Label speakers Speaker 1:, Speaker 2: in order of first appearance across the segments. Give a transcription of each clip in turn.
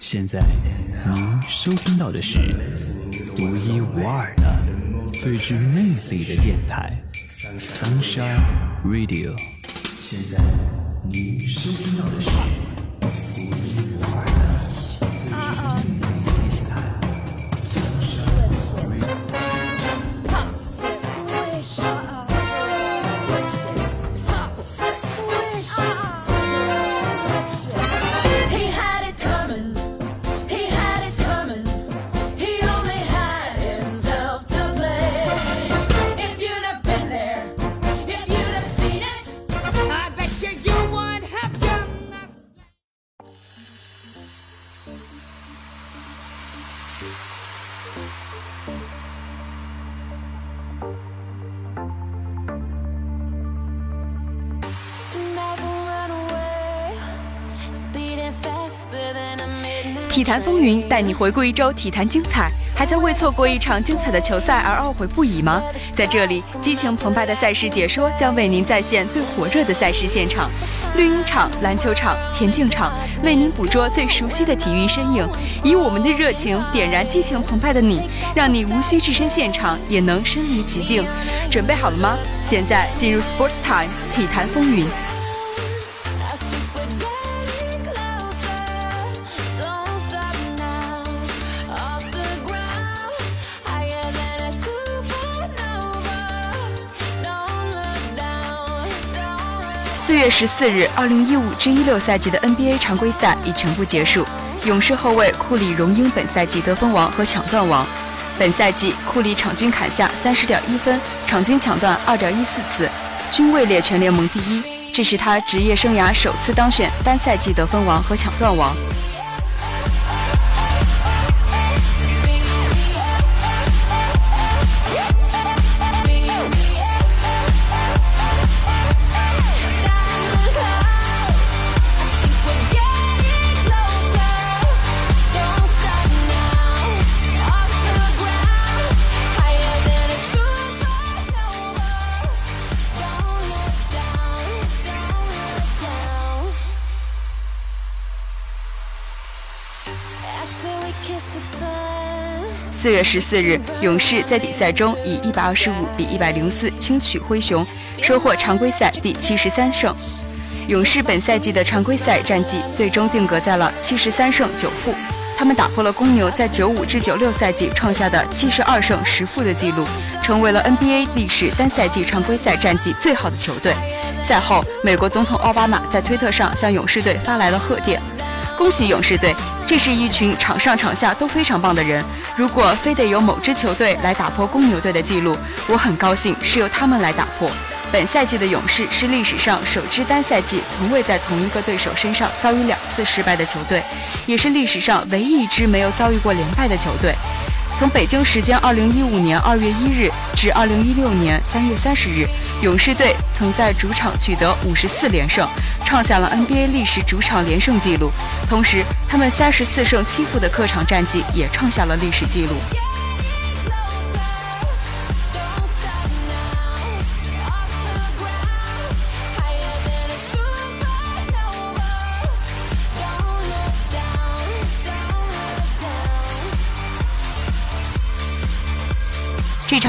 Speaker 1: 现在您收听到的是独一无二的、最具魅力的电台，Sunshine Radio。现在您收听到的是独一
Speaker 2: 体坛风云带你回顾一周体坛精彩，还在为错过一场精彩的球赛而懊悔不已吗？在这里，激情澎湃的赛事解说将为您再现最火热的赛事现场，绿茵场、篮球场、田径场，为您捕捉最熟悉的体育身影，以我们的热情点燃激情澎湃的你，让你无需置身现场也能身临其境。准备好了吗？现在进入 Sports Time 体坛风云。四月十四日，二零一五至一六赛季的 NBA 常规赛已全部结束。勇士后卫库里荣膺本赛季得分王和抢断王。本赛季，库里场均砍下三十点一分，场均抢断二点一四次，均位列全联盟第一。这是他职业生涯首次当选单赛季得分王和抢断王。四月十四日，勇士在比赛中以一百二十五比一百零四轻取灰熊，收获常规赛第七十三胜。勇士本赛季的常规赛战绩最终定格在了七十三胜九负，他们打破了公牛在九五至九六赛季创下的七十二胜十负的纪录，成为了 NBA 历史单赛季常规赛战绩最好的球队。赛后，美国总统奥巴马在推特上向勇士队发来了贺电。恭喜勇士队！这是一群场上场下都非常棒的人。如果非得由某支球队来打破公牛队的记录，我很高兴是由他们来打破。本赛季的勇士是历史上首支单赛季从未在同一个对手身上遭遇两次失败的球队，也是历史上唯一一支没有遭遇过连败的球队。从北京时间二零一五年二月一日至二零一六年三月三十日，勇士队曾在主场取得五十四连胜，创下了 NBA 历史主场连胜纪录。同时，他们三十四胜七负的客场战绩也创下了历史纪录。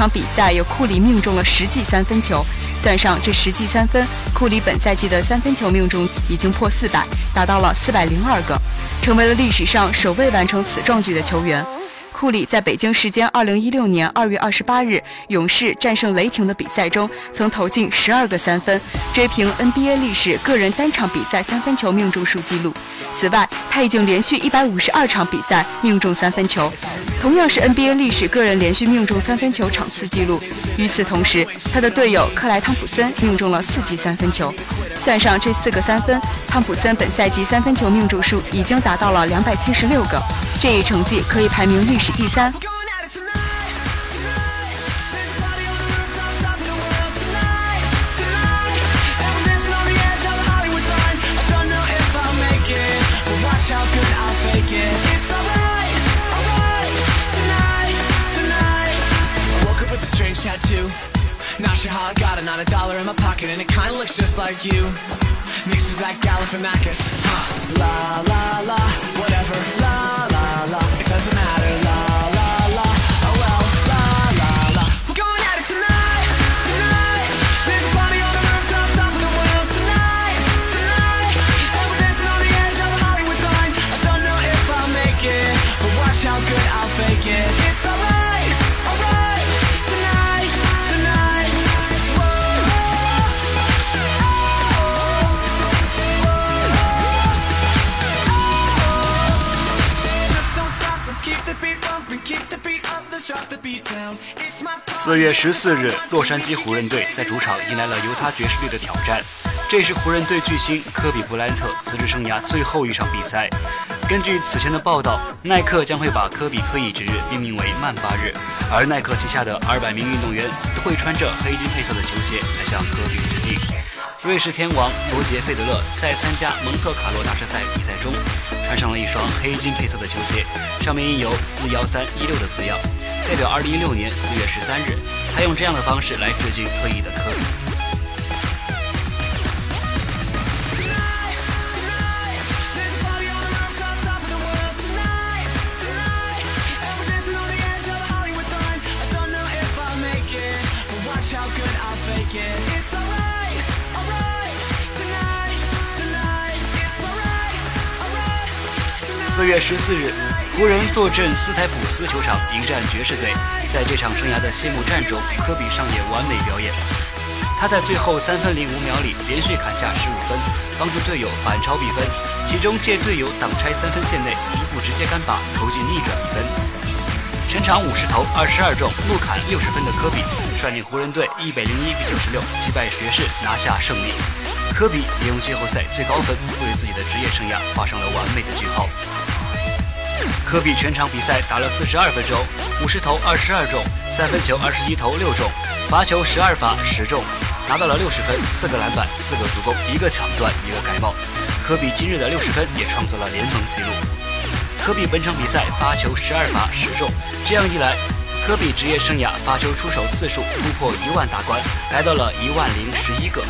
Speaker 2: 场比赛由库里命中了十记三分球，算上这十记三分，库里本赛季的三分球命中已经破四百，达到了四百零二个，成为了历史上首位完成此壮举的球员。库里在北京时间二零一六年二月二十八日勇士战胜雷霆的比赛中，曾投进十二个三分，追平 NBA 历史个人单场比赛三分球命中数纪录。此外，他已经连续一百五十二场比赛命中三分球，同样是 NBA 历史个人连续命中三分球场次纪录。与此同时，他的队友克莱汤普森命中了四记三分球。算上这四个三分，汤普森本赛季三分球命中数已经达到了两百七十六个，这一成绩可以排名历史第三。
Speaker 3: Sasha how I got it, not a dollar in my pocket And it kinda looks just like you. Mixed with Zach Galifianakis huh. La la la, whatever. La la la, it doesn't matter.
Speaker 4: 四月十四日，洛杉矶湖人队在主场迎来了犹他爵士队的挑战。这是湖人队巨星科比布莱恩特辞职生涯最后一场比赛。根据此前的报道，耐克将会把科比退役之日命名为曼巴日，而耐克旗下的二百名运动员都会穿着黑金配色的球鞋来向科比致敬。瑞士天王罗杰费德勒在参加蒙特卡洛大师赛比赛中，穿上了一双黑金配色的球鞋，上面印有四幺三一六的字样，代表二零一六年四月十三日，他用这样的方式来致敬退役的科比。四月十四日，湖人坐镇斯台普斯球场迎战爵士队。在这场生涯的谢幕战中，科比上演完美表演。他在最后三分零五秒里连续砍下十五分，帮助队友反超比分，其中借队友挡拆三分线内一步直接干拔投进逆转比分。全场五十投二十二中，怒砍六十分的科比率领湖人队一百零一比九十六击败爵士，拿下胜利。科比也用季后赛最高分为自己的职业生涯画上了完美的句号。科比全场比赛打了四十二分钟，五十投二十二中，三分球二十一投六中，罚球十二罚十中，拿到了六十分、四个篮板、四个助攻、一个抢断、一个盖帽。科比今日的六十分也创造了联盟纪录。科比本场比赛罚球十二罚十中，这样一来，科比职业生涯罚球出手次数突破一万大关，来到了一万零十一个。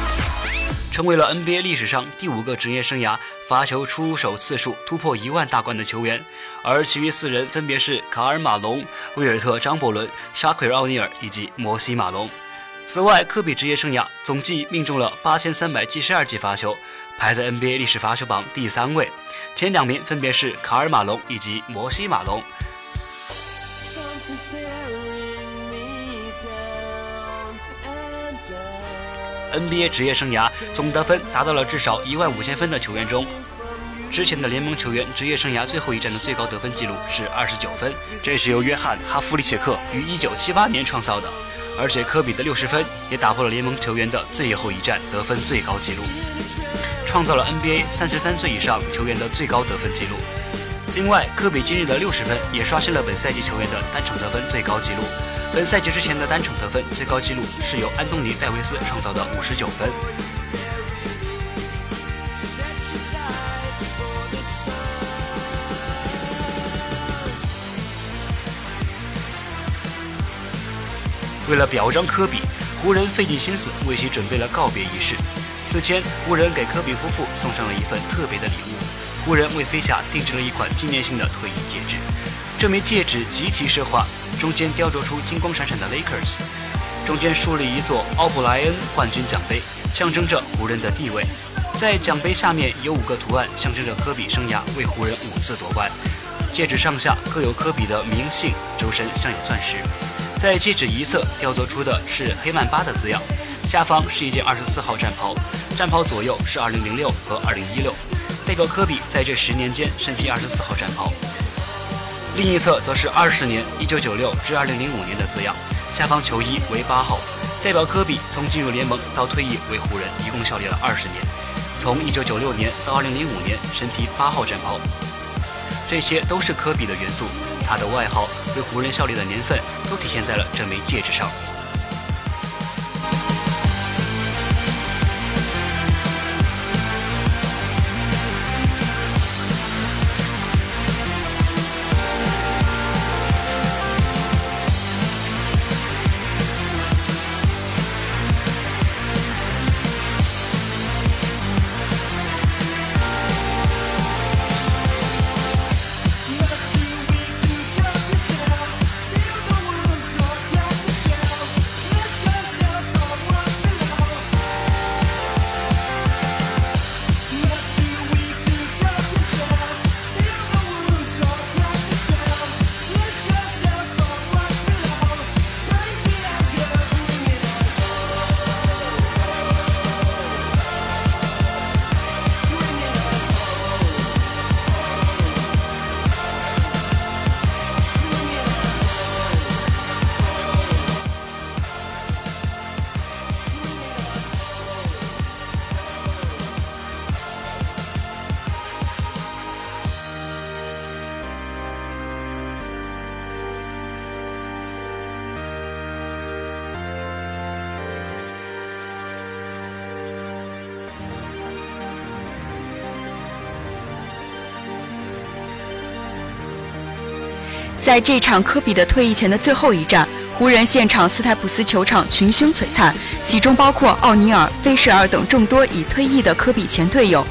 Speaker 4: 成为了 NBA 历史上第五个职业生涯罚球出手次数突破一万大关的球员，而其余四人分别是卡尔马龙、威尔特张伯伦、沙奎尔奥尼尔以及摩西马龙。此外，科比职业生涯总计命中了八千三百七十二记罚球，排在 NBA 历史罚球榜第三位，前两名分别是卡尔马龙以及摩西马龙。NBA 职业生涯总得分达到了至少一万五千分的球员中，之前的联盟球员职业生涯最后一战的最高得分记录是二十九分，这是由约翰·哈弗里切克于一九七八年创造的。而且科比的六十分也打破了联盟球员的最后一战得分最高纪录，创造了 NBA 三十三岁以上球员的最高得分纪录。另外，科比今日的六十分也刷新了本赛季球员的单场得分最高纪录。本赛季之前的单场得分最高纪录是由安东尼·戴维斯创造的五十九分。为了表彰科比，湖人费尽心思为其准备了告别仪式。此前，湖人给科比夫妇送上了一份特别的礼物。湖人为菲夏定制了一款纪念性的退役戒指，这枚戒指极其奢华，中间雕琢出金光闪闪的 Lakers，中间竖立一座奥布莱恩冠军奖杯，象征着湖人的地位。在奖杯下面有五个图案，象征着科比生涯为湖人五次夺冠。戒指上下各有科比的名姓，周身镶有钻石。在戒指一侧雕琢出的是黑曼巴的字样，下方是一件二十四号战袍，战袍左右是二零零六和二零一六，代表科比在这十年间身披二十四号战袍。另一侧则是二十年一九九六至二零零五年的字样，下方球衣为八号，代表科比从进入联盟到退役为湖人一共效力了二十年，从一九九六年到二零零五年身披八号战袍。这些都是科比的元素，他的外号为湖人效力的年份都体现在了这枚戒指上。
Speaker 2: 在这场科比的退役前的最后一战，湖人现场斯台普斯球场群星璀璨，其中包括奥尼尔、菲舍尔等众多已退役的科比前队友。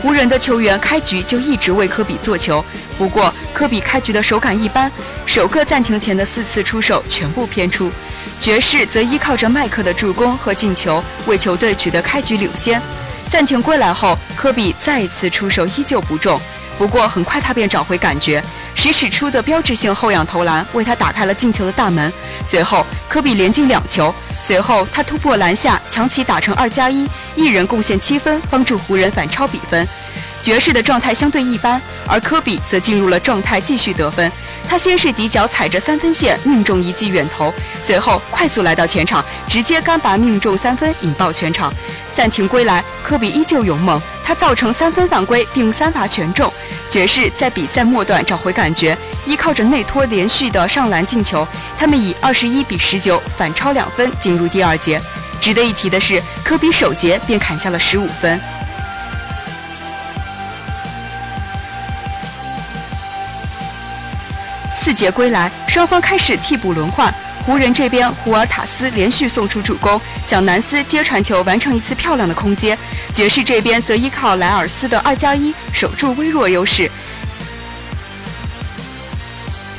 Speaker 2: 湖人的球员开局就一直为科比做球，不过科比开局的手感一般，首个暂停前的四次出手全部偏出。爵士则依靠着麦克的助攻和进球，为球队取得开局领先。暂停归来后，科比再一次出手依旧不中，不过很快他便找回感觉，十尺出的标志性后仰投篮为他打开了进球的大门。随后，科比连进两球。随后，他突破篮下，强起打成二加一，一人贡献七分，帮助湖人反超比分。爵士的状态相对一般，而科比则进入了状态，继续得分。他先是底脚踩着三分线命中一记远投，随后快速来到前场，直接干拔命中三分，引爆全场。暂停归来，科比依旧勇猛，他造成三分犯规并三罚全中。爵士在比赛末段找回感觉，依靠着内托连续的上篮进球，他们以二十一比十九反超两分进入第二节。值得一提的是，科比首节便砍下了十五分。次节归来，双方开始替补轮换。湖人这边，胡尔塔斯连续送出助攻，小南斯接传球完成一次漂亮的空接。爵士这边则依靠莱尔斯的二加一守住微弱优势。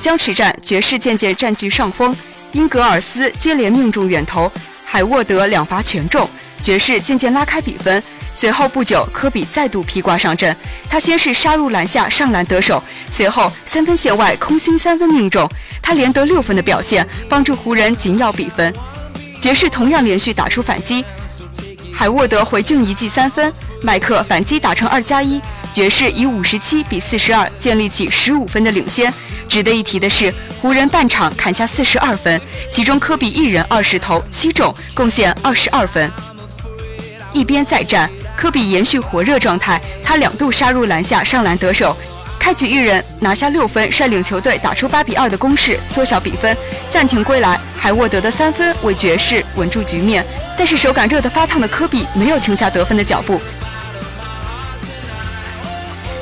Speaker 2: 僵持战，爵士渐渐占据上风。英格尔斯接连命中远投，海沃德两罚全中，爵士渐渐拉开比分。随后不久，科比再度披挂上阵，他先是杀入篮下上篮得手，随后三分线外空心三分命中，他连得六分的表现，帮助湖人紧咬比分。爵士同样连续打出反击，海沃德回敬一记三分，麦克反击打成二加一，爵士以五十七比四十二建立起十五分的领先。值得一提的是，湖人半场砍下四十二分，其中科比一人二十投七中，贡献二十二分。一边再战，科比延续火热状态，他两度杀入篮下上篮得手，开局一人拿下六分，率领球队打出八比二的攻势，缩小比分。暂停归来，海沃德的三分为爵士稳住局面，但是手感热得发烫的科比没有停下得分的脚步，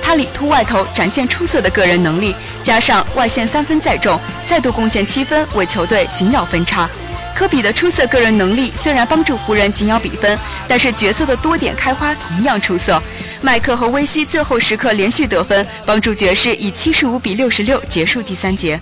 Speaker 2: 他里突外投展现出色的个人能力，加上外线三分再中，再度贡献七分，为球队紧咬分差。科比的出色个人能力虽然帮助湖人紧咬比分，但是角色的多点开花同样出色。麦克和威西最后时刻连续得分，帮助爵士以七十五比六十六结束第三节。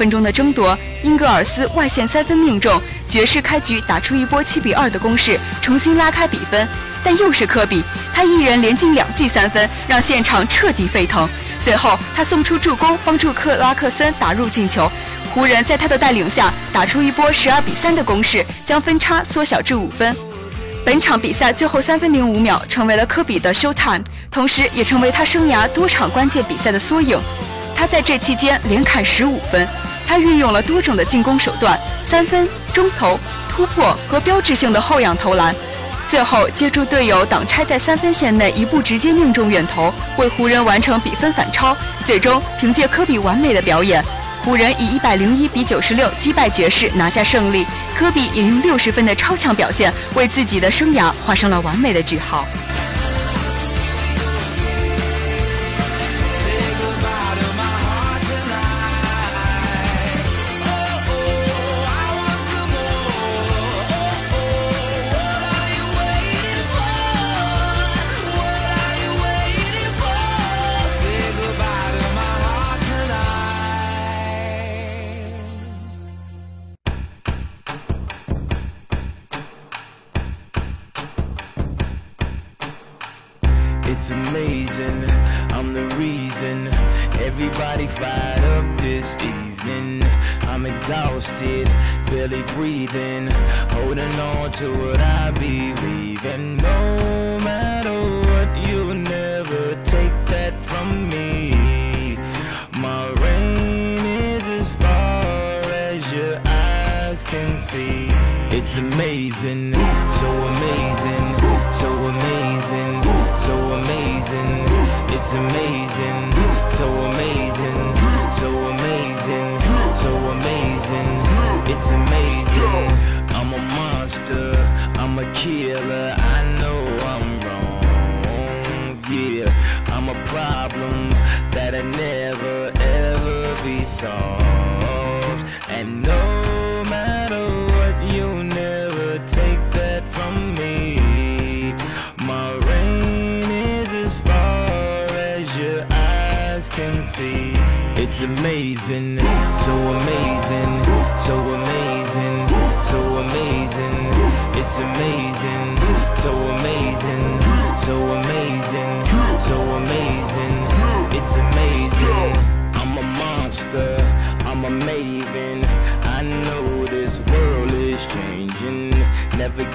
Speaker 2: 分钟的争夺，英格尔斯外线三分命中，爵士开局打出一波七比二的攻势，重新拉开比分。但又是科比，他一人连进两记三分，让现场彻底沸腾。随后他送出助攻，帮助克拉克森打入进球。湖人在他的带领下打出一波十二比三的攻势，将分差缩小至五分。本场比赛最后三分零五秒成为了科比的 show time，同时也成为他生涯多场关键比赛的缩影。他在这期间连砍十五分，他运用了多种的进攻手段，三分、中投、突破和标志性的后仰投篮。最后借助队友挡拆在三分线内一步直接命中远投，为湖人完成比分反超。最终凭借科比完美的表演，湖人以一百零一比九十六击败爵士，拿下胜利。科比也用六十分的超强表现，为自己的生涯画上了完美的句号。
Speaker 5: It's amazing. I'm a monster, I'm a killer. I know I'm wrong. Yeah, I'm a problem that'll never ever be solved. And no matter what, you'll never take that from me. My is as far as your eyes can see. It's amazing,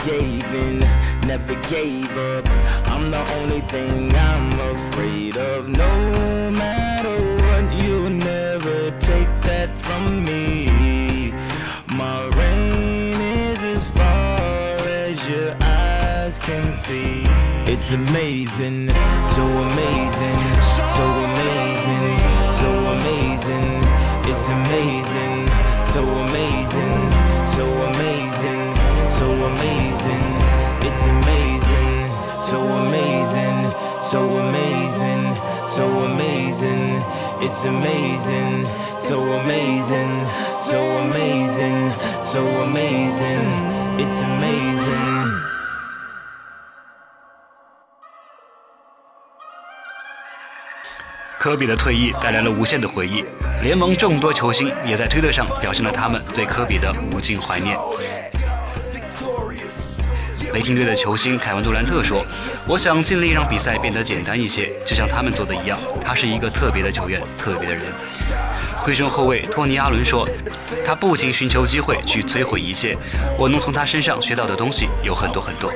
Speaker 5: gave in, never gave up. I'm the only thing I'm afraid of. No matter what, you'll never take that from me. My reign is as far as your eyes can see. It's amazing, so amazing, so amazing, so amazing. It's amazing, so amazing, so amazing. It's amazing, so amazing, so amazing, so amazing. It's amazing.
Speaker 4: 科比的退役带来了无限的回忆，联盟众多球星也在推特上表现了他们对科比的无尽怀念。雷霆队的球星凯文杜兰特说：“我想尽力让比赛变得简单一些，就像他们做的一样。他是一个特别的球员，特别的人。”灰熊后卫托尼·阿伦说：“他不停寻求机会去摧毁一切，我能从他身上学到的东西有很多很多。”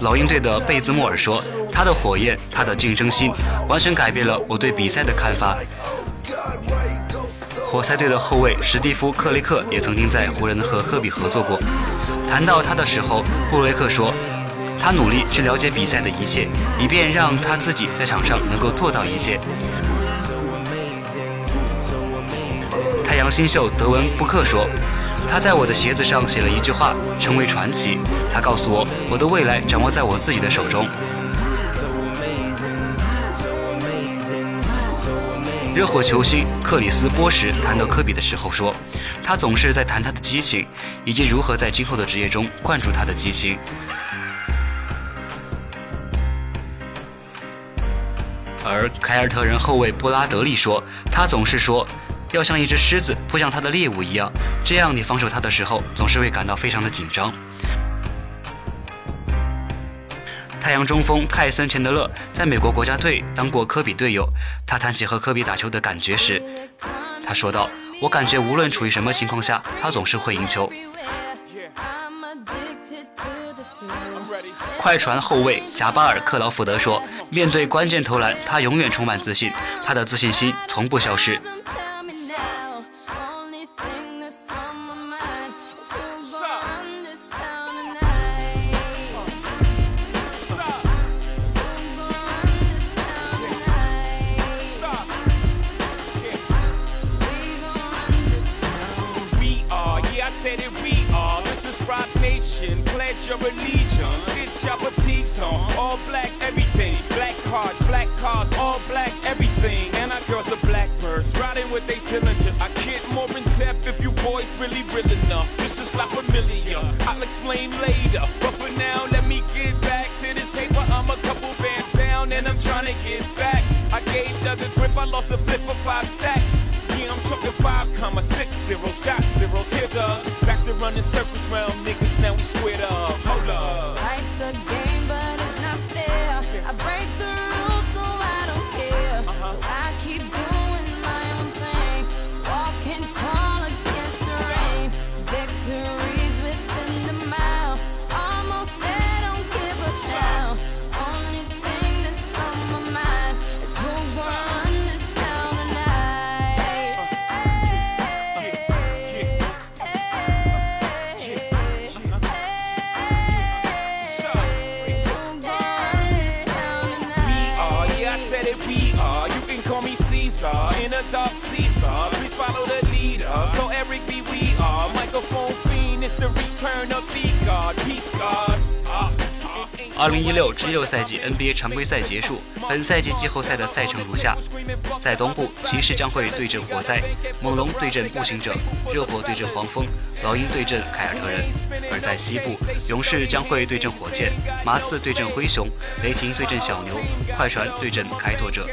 Speaker 4: 老鹰队的贝兹莫尔说：“他的火焰，他的竞争心，完全改变了我对比赛的看法。”活塞队的后卫史蒂夫·克雷克也曾经在湖人和科比合作过。谈到他的时候，布雷克说：“他努力去了解比赛的一切，以便让他自己在场上能够做到一切。”太阳新秀德文·布克说：“他在我的鞋子上写了一句话，成为传奇。他告诉我，我的未来掌握在我自己的手中。”热火球星克里斯·波什谈到科比的时候说：“他总是在谈他的激情，以及如何在今后的职业中灌注他的激情。”而凯尔特人后卫布拉德利说：“他总是说，要像一只狮子扑向他的猎物一样，这样你防守他的时候总是会感到非常的紧张。”太阳中锋泰森·钱德勒在美国国家队当过科比队友。他谈起和科比打球的感觉时，他说道：“我感觉无论处于什么情况下，他总是会赢球。”快船后卫贾巴尔·克劳福德说：“面对关键投篮，他永远充满自信，他的自信心从不消失。”
Speaker 6: We are. This is Rock Nation. Pledge your allegiance. Get your boutiques on. All black, everything. Black cards, black cars, all black, everything. And our girls are blackbirds, riding with they diligence. I get more in depth if you boys really real enough. This is La Familia. I'll explain later. But for now, let me get back to this paper. I'm a couple bands down and I'm trying to get back. I gave Doug a grip, I lost a flip for five stacks. I'm talking five comma six zero shot zeros hit up. Back to running circles round niggas, now we squared up. Hold up.
Speaker 7: Life's
Speaker 8: a game,
Speaker 6: Eric B, we are. Microphone fiend, it's the return of the God. Peace God. Ah, ah.
Speaker 4: 二零一六至一六赛季 NBA 常规赛结束，本赛季季后赛的赛程如下：在东部，骑士将会对阵活塞，猛龙对阵步行者，热火对阵黄蜂，老鹰对阵凯尔特人；而在西部，勇士将会对阵火箭，马刺对阵灰熊，雷霆对阵小牛，快船对阵开拓者。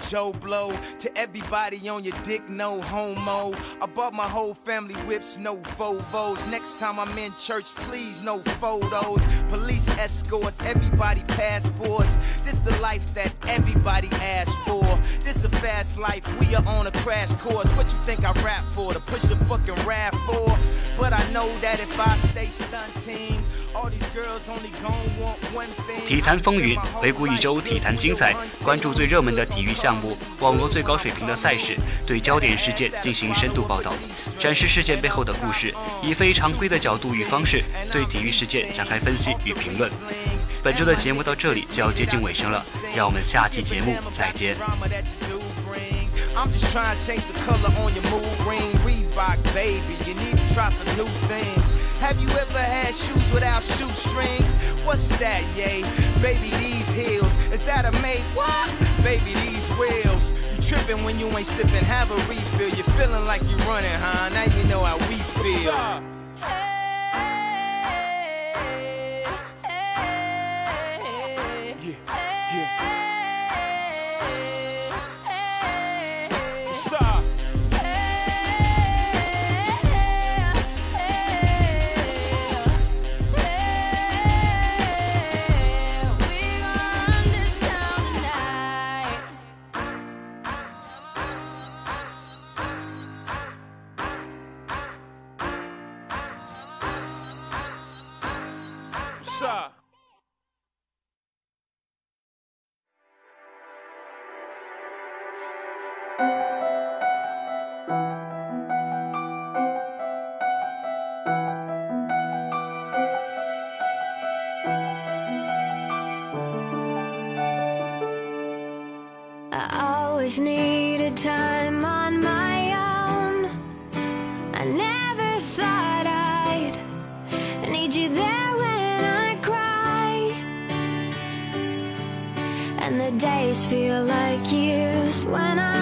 Speaker 5: Joe Blow to everybody on your dick, no homo. bought my whole family whips, no Vovos. Next time I'm in church, please, no photos. Police escorts, everybody passports. This the life that everybody asks for. This a fast life, we are on a crash course. What you think I rap for? To push a fucking rap for? But I know that if I stay stunting, all these girls only gon' want one thing.
Speaker 4: 体坛风云，回顾一周体坛精彩，关注最热门的体育项目，网络最高水平的赛事，对焦点事件进行深度报道， 展示事件背后的故事，以非常规的角度与方式对体育事件展开分析与评论。本周的节目到这里就要接近尾声了，让我们下期节目再见。
Speaker 5: I'm just trying to change the color on your mood ring. Reebok, baby, you need to try some new things. Have you ever had shoes without shoestrings? What's that, yay? Baby, these heels. Is that a made what? Baby, these wheels. Tripping when you ain't sipping, have a refill. You're feeling like you're running, huh? Now you know how we feel.
Speaker 6: feel like
Speaker 8: years when I